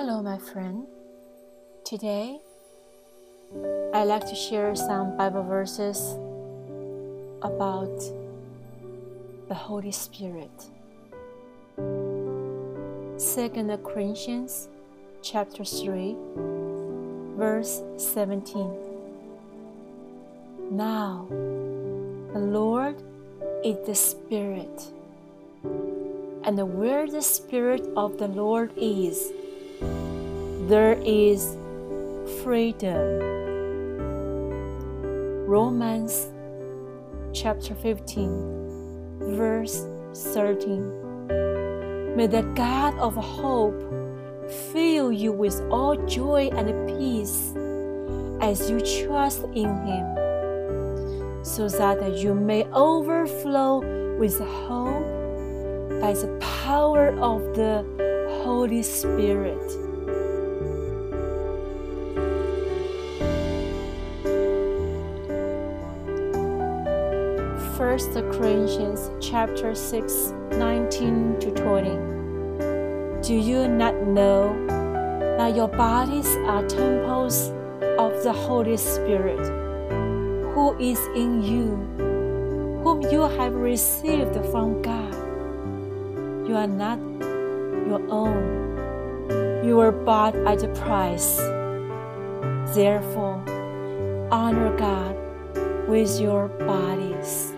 Hello, my friend. Today, I'd like to share some Bible verses about the Holy Spirit. 2 Corinthians chapter 3 verse 17. Now, the Lord is the Spirit, and where the Spirit of the Lord is, there is freedom. Romans chapter 15, verse 13. May the God of hope fill you with all joy and peace as you trust in Him, so that you may overflow with hope by the power of the Holy Spirit. First Corinthians chapter 6 19 to 20. Do you not know that your bodies are temples of the Holy Spirit, who is in you, whom you have received from God? You are not your own. You were bought at a price. Therefore, honor God with your bodies.